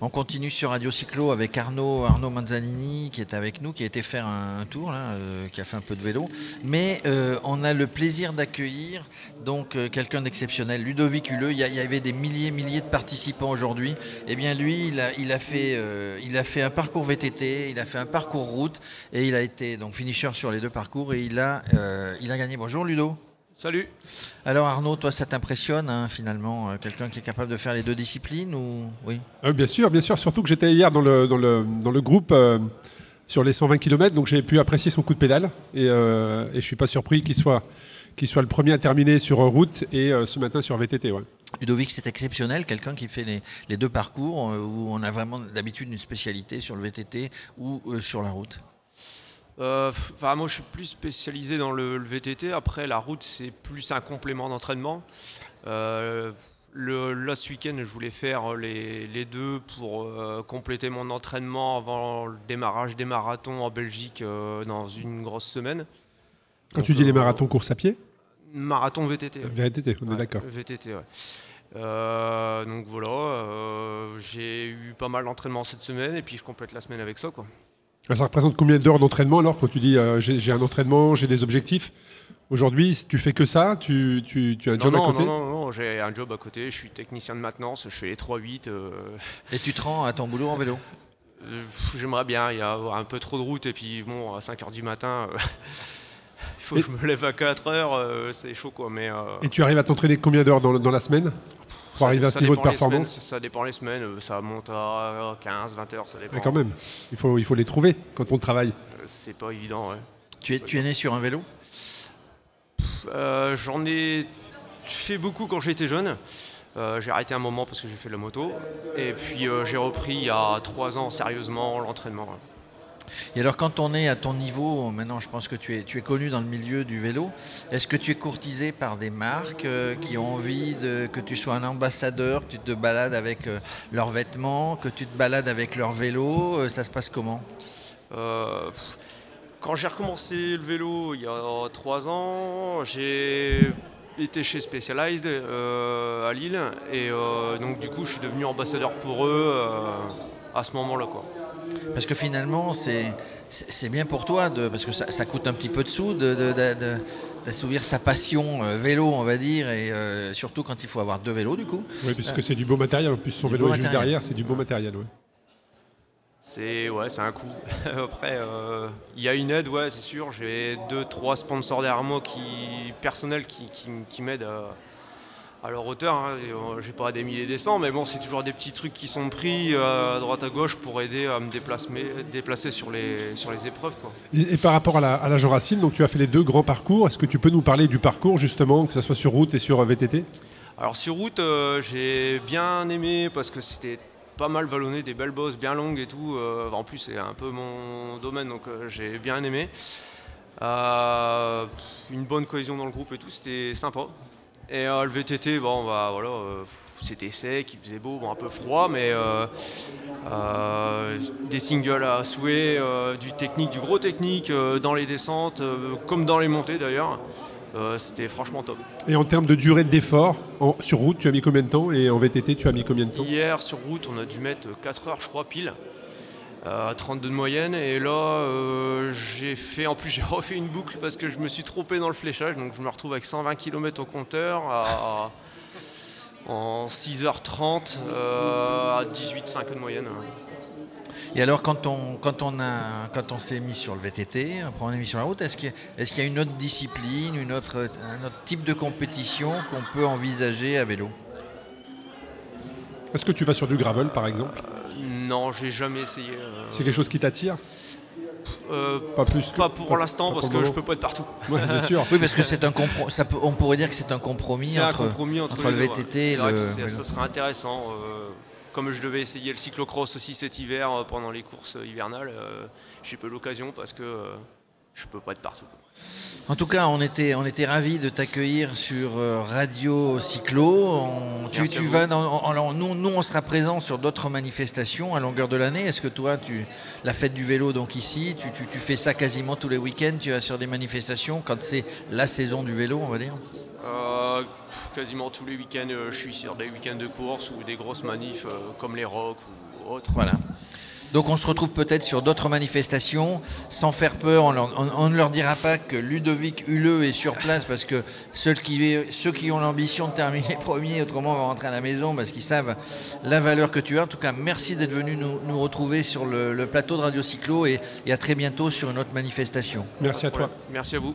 On continue sur Radio Cyclo avec Arnaud, Arnaud Manzanini qui est avec nous, qui a été faire un, tour, là, euh, qui a fait un peu de vélo. Mais euh, on a le plaisir d'accueillir donc euh, quelqu'un d'exceptionnel, Ludovic Huleux. Il y, avait des milliers, milliers de participants aujourd'hui. Eh bien lui, il a, il a fait, il a fait un parcours VTT, il a fait un parcours route et il a été donc finisher sur les deux parcours et il a, il a gagné. Bonjour Ludo. Salut. Alors Arnaud, toi ça t'impressionne hein, finalement, euh, quelqu'un qui est capable de faire les deux disciplines ou oui? Euh, Bien sûr, bien sûr. Surtout que j'étais hier dans le, dans le, dans le groupe euh, sur les 120 km, donc j'ai pu apprécier son coup de pédale et, et je ne suis pas surpris qu'il soit, qu'il soit le premier à terminer sur route et ce matin sur VTT. Ludovic, c'est exceptionnel, quelqu'un qui fait les, les, deux parcours où on a vraiment d'habitude une spécialité sur le VTT ou sur la route. Euh, enfin, moi, je suis plus spécialisé dans le, VTT. Après, la route, c'est plus un complément d'entraînement. Euh, le, là, ce week-end, je voulais faire les, deux pour euh, compléter mon entraînement avant le démarrage des marathons en Belgique dans une grosse semaine. Quand tu dis les marathons course à pied Marathon VTT. VTT, on est d'accord. VTT, ouais. donc voilà, j'ai eu pas mal d'entraînement cette semaine et puis je complète la semaine avec ça. Quoi. Ça représente combien d'heures d'entraînement alors quand tu dis euh, j'ai un entraînement, j'ai des objectifs? Aujourd'hui, tu fais que ça tu, as un job à côté? Non, non, non, j'ai un job à côté. Je suis technicien de maintenance, je fais les 3-8. Euh. Et tu te rends à ton boulot en vélo? Euh, J'aimerais bien. Il y a un peu trop de route et puis bon, à 5 h du matin. il faut que je me lève à 4 heures, c'est chaud quoi. Mais, Et tu arrives à t'entraîner combien d'heures dans, dans la semaine? Pour arriver à ce niveau de performance Ça dépend les semaines, euh, ça monte à 15, 20 heures, ça dépend. Mais quand même, il faut, il faut les trouver quand on travaille. Euh, c'est pas évident, ouais. Tu es, tu es né sur un vélo? Euh, J'en ai fait beaucoup quand j'étais jeune. j'ai arrêté un moment parce que j'ai fait de la moto. Et puis j'ai repris il y a 3 ans sérieusement l'entraînement. Et alors quand on est à ton niveau, maintenant je pense que tu es, tu es connu dans le milieu du vélo, est-ce que tu es courtisé par des marques euh, qui ont envie que tu sois un ambassadeur, que tu te balades avec euh, leurs vêtements, que tu te balades avec leur vélo euh, Ça se passe comment? Quand j'ai recommencé le vélo il y a trois ans, j'ai été chez Specialized à Lille et donc du coup je suis devenu ambassadeur pour eux à ce moment-là. Parce que finalement, c'est bien pour toi, de, parce que ça, coûte un petit peu de sous d'assouvir sa passion euh, vélo, on va dire, et euh, surtout quand il faut avoir deux vélos, du coup. Oui, puisque c'est du beau matériel. En plus, son vélo est juste derrière, c'est du beau matériel. Ouais. C'est ouais, c'est un coût. Après, euh, il y a une aide, ouais, c'est sûr. J'ai deux, trois sponsors derrière moi qui personnels qui, qui m'aident à à leur hauteur. Hein, euh, j'ai pas des milliers des cents, mais bon, c'est toujours des petits trucs qui sont pris euh, à droite à gauche pour aider à me déplacer, déplacer sur, les, sur les épreuves. Et, par rapport à la, à la Joracine, donc tu as fait les deux grands parcours. Est-ce que tu peux nous parler du parcours justement, que ce soit sur route et sur VTT Alors sur route, euh, j'ai bien aimé parce que c'était pas mal vallonné, des belles bosses bien longues et tout. en plus, c'est un peu mon domaine, donc j'ai bien aimé. une bonne cohésion dans le groupe et tout, c'était sympa. Et euh, le VTT, bon, bah, voilà, euh, c'était sec, il faisait beau, bon, un peu froid, mais euh, des singles à souhait, du technique, du gros technique dans les descentes, comme dans les montées d'ailleurs. c'était franchement top. Et en termes de durée d'effort, sur route, tu as mis combien de temps? Et en VTT, tu as mis combien de temps? Hier, sur route, on a dû mettre 4 heures, je crois, pile à 32 de moyenne. Et là, euh, j'ai fait, en plus, j'ai refait une boucle parce que je me suis trompé dans le fléchage. Donc, je me retrouve avec 120 km au compteur en 6h30 euh, à 18,5 de moyenne. Et alors, quand on, quand on, a, quand on s'est mis sur le VTT, après on est mis sur la route, est-ce qu'il y, est y, a une autre discipline, une autre, un autre type de compétition qu'on peut envisager à vélo? Est-ce que tu vas sur du gravel, par exemple? Non, j'ai jamais essayé. Euh. C'est quelque chose qui t'attire euh, pas plus. Pas pour l'instant parce que je peux pas être partout. c'est sûr. oui, parce que c'est un compromis. On pourrait dire que c'est un compromis entre, entre, le VTT et le. Ça serait intéressant. Euh, comme je devais essayer le cyclocross aussi cet hiver pendant les courses hivernales, j'ai pas l'occasion parce que je peux pas être partout. En tout cas, on était, on était ravis de t'accueillir sur euh, Radio Cyclo. On- tu, vas dans, en- en- nous, nous, on sera présents sur d'autres manifestations à longueur de l'année. Est-ce que toi, tu, la fête du vélo, donc ici, tu, tu- tu fais ça quasiment tous les week-ends Tu vas sur des manifestations quand c'est la saison du vélo, on va dire? Euh, quasiment tous les week-ends, euh, je suis sur des week-ends de course ou des grosses manifs comme les Rocks ou autres. Voilà. Donc on se retrouve peut-être sur d'autres manifestations, sans faire peur. On, leur- on- on ne leur dira pas que Ludovic Huleux est sur place parce que ceux qui, ceux qui ont l'ambition de terminer premier, autrement vont rentrer à la maison parce qu'ils savent la valeur que tu as. En tout cas, merci d'être venu nous, nous retrouver sur le, le plateau de Radio Cyclo et, et à très bientôt sur une autre manifestation. Merci à toi. Merci à vous.